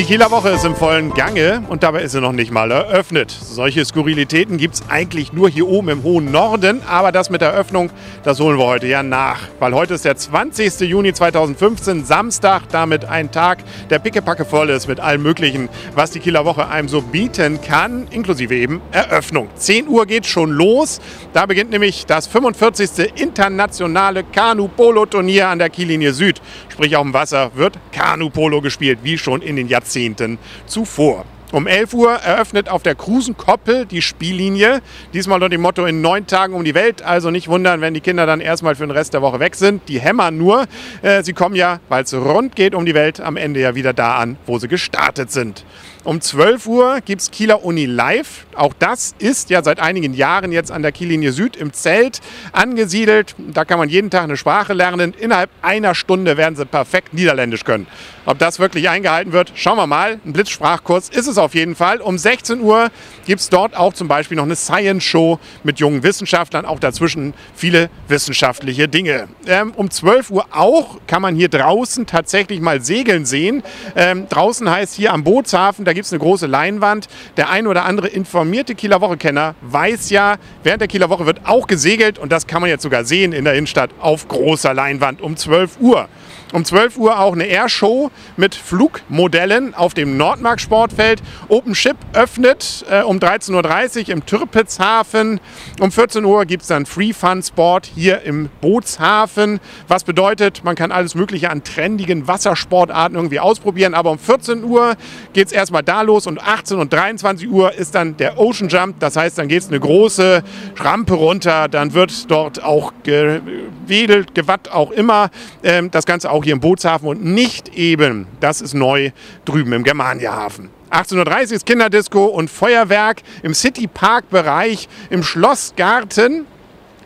Die Kieler Woche ist im vollen Gange und dabei ist sie noch nicht mal eröffnet. Solche Skurrilitäten gibt es eigentlich nur hier oben im hohen Norden, aber das mit der Eröffnung, das holen wir heute ja nach. Weil heute ist der 20. Juni 2015, Samstag, damit ein Tag, der pickepacke voll ist mit allem Möglichen, was die Kieler Woche einem so bieten kann, inklusive eben Eröffnung. 10 Uhr geht schon los. Da beginnt nämlich das 45. internationale Kanu-Polo-Turnier an der Kiellinie Süd. Sprich, auf dem Wasser wird Kanu-Polo gespielt, wie schon in den Jahrzehnten Jahrzehnten zuvor. Um 11 Uhr eröffnet auf der Krusenkoppel die Spiellinie. Diesmal unter dem Motto in neun Tagen um die Welt. Also nicht wundern, wenn die Kinder dann erstmal für den Rest der Woche weg sind. Die hämmern nur. Äh, sie kommen ja, weil es rund geht um die Welt, am Ende ja wieder da an, wo sie gestartet sind. Um 12 Uhr gibt es Kieler Uni Live. Auch das ist ja seit einigen Jahren jetzt an der Kiellinie Süd im Zelt angesiedelt. Da kann man jeden Tag eine Sprache lernen. Innerhalb einer Stunde werden sie perfekt Niederländisch können. Ob das wirklich eingehalten wird, schauen wir mal. Ein Blitzsprachkurs ist es auf jeden Fall. Um 16 Uhr gibt es dort auch zum Beispiel noch eine Science-Show mit jungen Wissenschaftlern. Auch dazwischen viele wissenschaftliche Dinge. Ähm, um 12 Uhr auch kann man hier draußen tatsächlich mal segeln sehen. Ähm, draußen heißt hier am Bootshafen, da gibt es eine große Leinwand. Der ein oder andere informierte Kieler Woche-Kenner weiß ja, während der Kieler Woche wird auch gesegelt und das kann man jetzt sogar sehen in der Innenstadt auf großer Leinwand um 12 Uhr. Um 12 Uhr auch eine Airshow mit Flugmodellen auf dem Nordmark Sportfeld. Open Ship öffnet äh, um 13.30 Uhr im Türpitzhafen. Um 14 Uhr gibt es dann Free Fun Sport hier im Bootshafen. Was bedeutet, man kann alles Mögliche an trendigen Wassersportarten irgendwie ausprobieren. Aber um 14 Uhr geht es erstmal da los und 18 und 23 Uhr ist dann der Ocean Jump. Das heißt, dann geht es eine große Rampe runter. Dann wird dort auch gewedelt, gewatt auch immer. Ähm, das Ganze auch auch hier im Bootshafen und nicht eben, das ist neu, drüben im Germaniahafen. 18.30 Uhr ist Kinderdisco und Feuerwerk im City Park Bereich im Schlossgarten.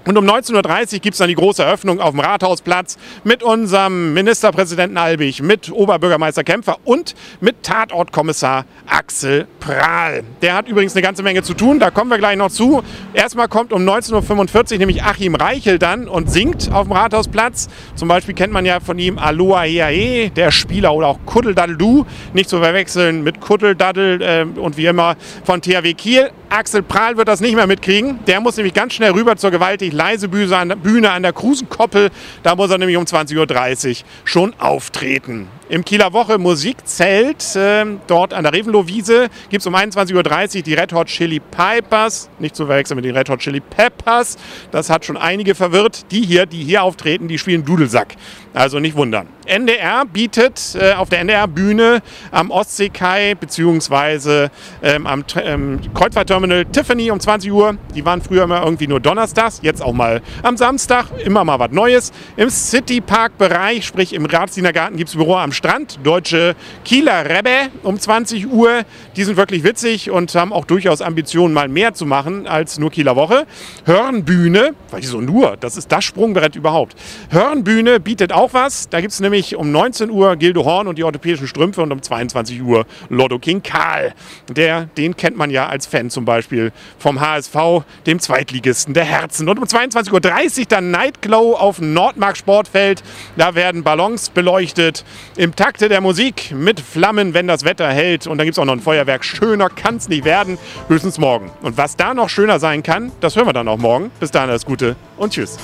Und um 19.30 Uhr gibt es dann die große Eröffnung auf dem Rathausplatz mit unserem Ministerpräsidenten Albig, mit Oberbürgermeister Kämpfer und mit Tatortkommissar Axel Prahl. Der hat übrigens eine ganze Menge zu tun, da kommen wir gleich noch zu. Erstmal kommt um 19.45 Uhr nämlich Achim Reichel dann und singt auf dem Rathausplatz. Zum Beispiel kennt man ja von ihm Aloha Heahe, der Spieler oder auch Kuddeldaddel Du, nicht zu verwechseln mit Kuddeldaddel äh, und wie immer von THW Kiel. Axel Prahl wird das nicht mehr mitkriegen. Der muss nämlich ganz schnell rüber zur gewaltig leise Bühne an der Krusenkoppel. Da muss er nämlich um 20.30 Uhr schon auftreten. Im Kieler Woche Musikzelt, äh, dort an der Revenlow-Wiese, gibt es um 21.30 Uhr die Red Hot Chili Pipers. Nicht zu verwechseln mit den Red Hot Chili Peppers. Das hat schon einige verwirrt. Die hier, die hier auftreten, die spielen Dudelsack. Also nicht wundern. NDR bietet äh, auf der NDR-Bühne am Ostseekai bzw. Ähm, am ähm, Kreuzfahrtterminal Tiffany um 20 Uhr. Die waren früher immer irgendwie nur donnerstags, jetzt auch mal am Samstag. Immer mal was Neues. Im City Park-Bereich, sprich im Ratsdiener Garten, gibt es Büro am Strand. Deutsche Kieler Rebbe um 20 Uhr. Die sind wirklich witzig und haben auch durchaus Ambitionen, mal mehr zu machen als nur Kieler Woche. Hörnbühne, wieso nur? Das ist das Sprungbrett überhaupt. Hörnbühne bietet auch was. Da gibt es nämlich um 19 Uhr Gildo Horn und die orthopädischen Strümpfe und um 22 Uhr Lotto King Karl. Der, den kennt man ja als Fan zum Beispiel vom HSV, dem Zweitligisten der Herzen. Und um 22.30 Uhr dann Nightglow auf Nordmark Sportfeld. Da werden Ballons beleuchtet im Takte der Musik mit Flammen, wenn das Wetter hält. Und dann gibt es auch noch ein Feuerwerk. Schöner kann es nicht werden, höchstens morgen. Und was da noch schöner sein kann, das hören wir dann auch morgen. Bis dahin alles Gute und Tschüss.